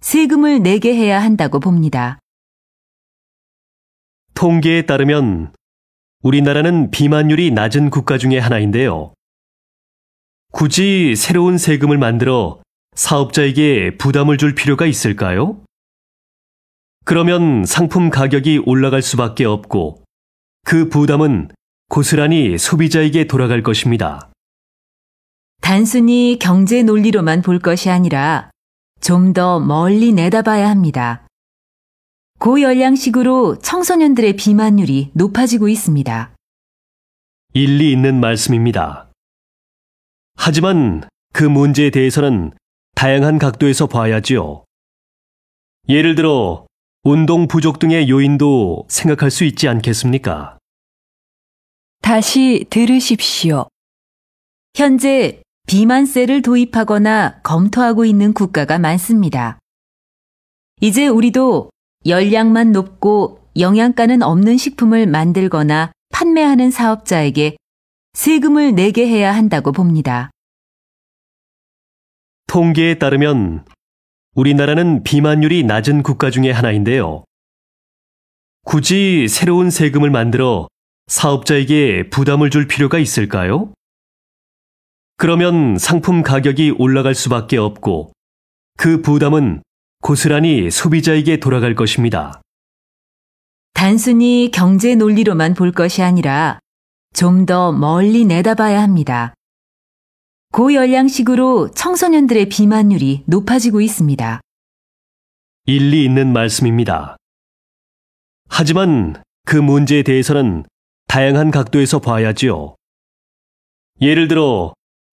세금을 내게 해야 한다고 봅니다. 통계에 따르면 우리나라는 비만율이 낮은 국가 중에 하나인데요. 굳이 새로운 세금을 만들어 사업자에게 부담을 줄 필요가 있을까요? 그러면 상품 가격이 올라갈 수밖에 없고 그 부담은 고스란히 소비자에게 돌아갈 것입니다. 단순히 경제 논리로만 볼 것이 아니라 좀 더 멀리 내다봐야 합니다. 고열량식으로 청소년들의 비만율이 높아지고 있습니다. 일리 있는 말씀입니다. 하지만 그 문제에 대해서는 다양한 각도에서 봐야지요. 예를 들어 운동 부족 등의 요인도 생각할 수 있지 않겠습니까? 다시 들으십시오. 현재 비만세를 도입하거나 검토하고 있는 국가가 많습니다. 이제 우리도 열량만 높고 영양가는 없는 식품을 만들거나 판매하는 사업자에게 세금을 내게 해야 한다고 봅니다. 통계에 따르면 우리나라는 비만율이 낮은 국가 중에 하나인데요. 굳이 새로운 세금을 만들어 사업자에게 부담을 줄 필요가 있을까요? 그러면 상품 가격이 올라갈 수밖에 없고 그 부담은 고스란히 소비자에게 돌아갈 것입니다. 단순히 경제 논리로만 볼 것이 아니라 좀 더 멀리 내다봐야 합니다. 고열량식으로 청소년들의 비만율이 높아지고 있습니다. 일리 있는 말씀입니다. 하지만 그 문제에 대해서는 다양한 각도에서 봐야지요. 예를 들어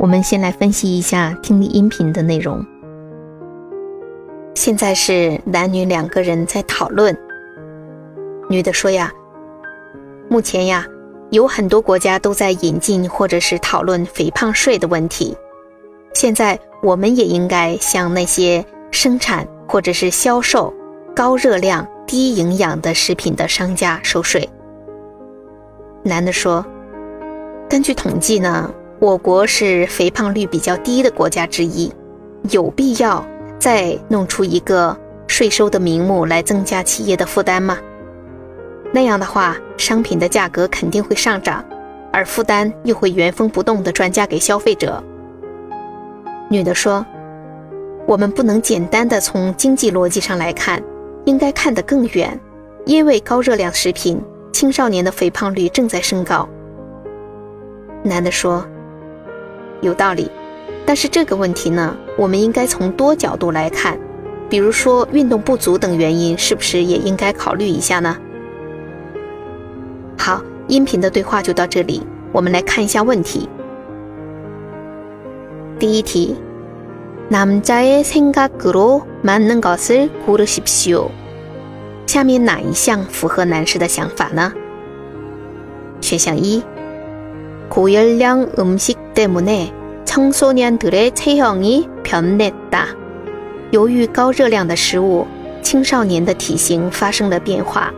我们先来分析一下听力音频的内容。现在是男女两个人在讨论。女的说呀：“目前呀，有很多国家都在引进或者是讨论肥胖税的问题。现在我们也应该向那些生产或者是销售高热量、低营养的食品的商家收税。”男的说。根据统计呢，我国是肥胖率比较低的国家之一，有必要再弄出一个税收的名目来增加企业的负担吗？那样的话，商品的价格肯定会上涨，而负担又会原封不动地转嫁给消费者。女的说：“我们不能简单的从经济逻辑上来看，应该看得更远，因为高热量食品，青少年的肥胖率正在升高。”男的说：“有道理，但是这个问题呢，我们应该从多角度来看，比如说运动不足等原因，是不是也应该考虑一下呢？”好，音频的对话就到这里，我们来看一下问题。第一题，남자의생각으로맞는것을고르십시 오。 下面哪一项符合男士的想法呢？选项一。 고열량 음식 때문에 청소년들의 체형이 변했다. 由于高热量的食物，青少年的体型发生了变化。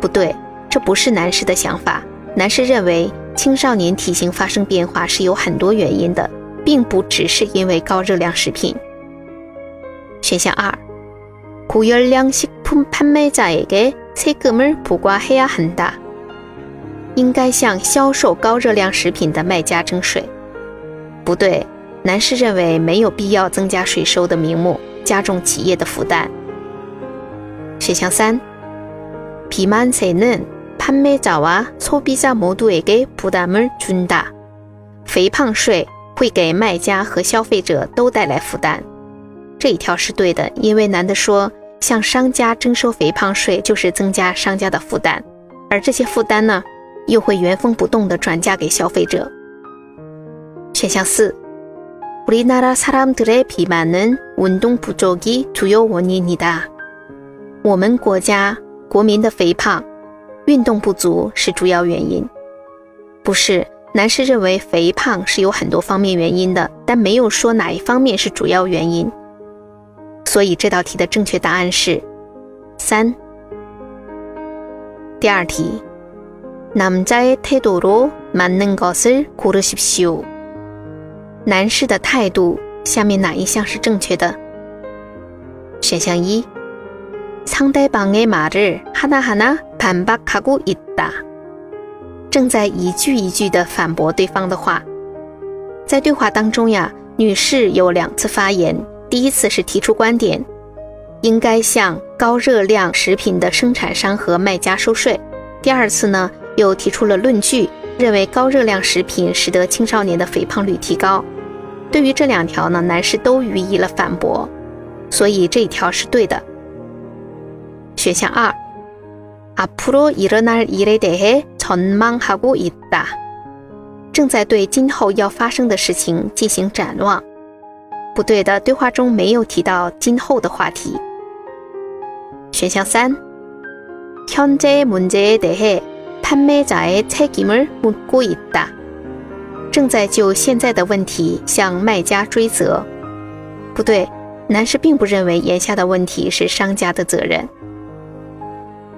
不对，这不是男士的想法。男士认为青少年体型发生变化是有很多原因的，并不只是因为高热量食品。选项二， 고열량 식품 판매자에게 세금을 부과해야 한다. 应该向销售高热量食品的卖家征税。不对，男士认为没有必要增加税收的名目，加重企业的负担。 选项三，비만세는 판매자와 소비자 모두에게 부담을 준다. 肥胖税会给卖家和消费者都带来负担。这一条是对的，因为男的说向商家征收肥胖税就是增加商家的负担，而这些负担呢， 又会原封不动地转嫁给消费者。选项四，우리나라사람들의비만은운동부족이주요원인이 다。 我们国家国民的肥胖。运动不足是主要原因，不是？男士认为肥胖是有很多方面原因的，但没有说哪一方面是主要原因。所以这道题的正确答案是三。第二题， 남자의태도로맞는것을고르십시 오。 男士的态度，下面哪一项是正确的？选项一。상대방의말을하나하나반박하고있 다。 正在一句一句的反驳对方的话。在对话当中呀，女士有两次发言。第一次是提出观点，应该向高热量食品的生产商和卖家收税。第二次呢， 又提出了论据，认为高热量食品使得青少年的肥胖率提高。对于这两条呢，男士都予以了反驳，所以这一条是对的。选项二，앞으로일어날일에대해전망하고있 다。 正在对今后要发生的事情进行展望。不对的，对话中没有提到今后的话题。选项三，현재문제에대해 판매자의책임을묻고있 다。 正在就现在的问题向卖家追责。不对，男士并不认为眼下的问题是商家的责任。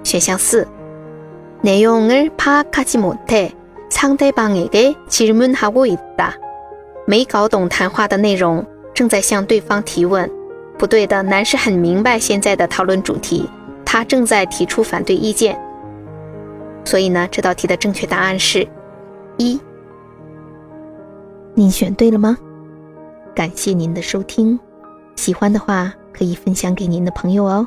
选项四，내용을파악하지못해상대방에게질문하고있 다。 没搞懂谈话的内容，正在向对方提问。不对的，男士很明白现在的讨论主题，他正在提出反对意见。 所以呢，这道题的正确答案是一。您选对了吗？感谢您的收听，喜欢的话可以分享给您的朋友哦。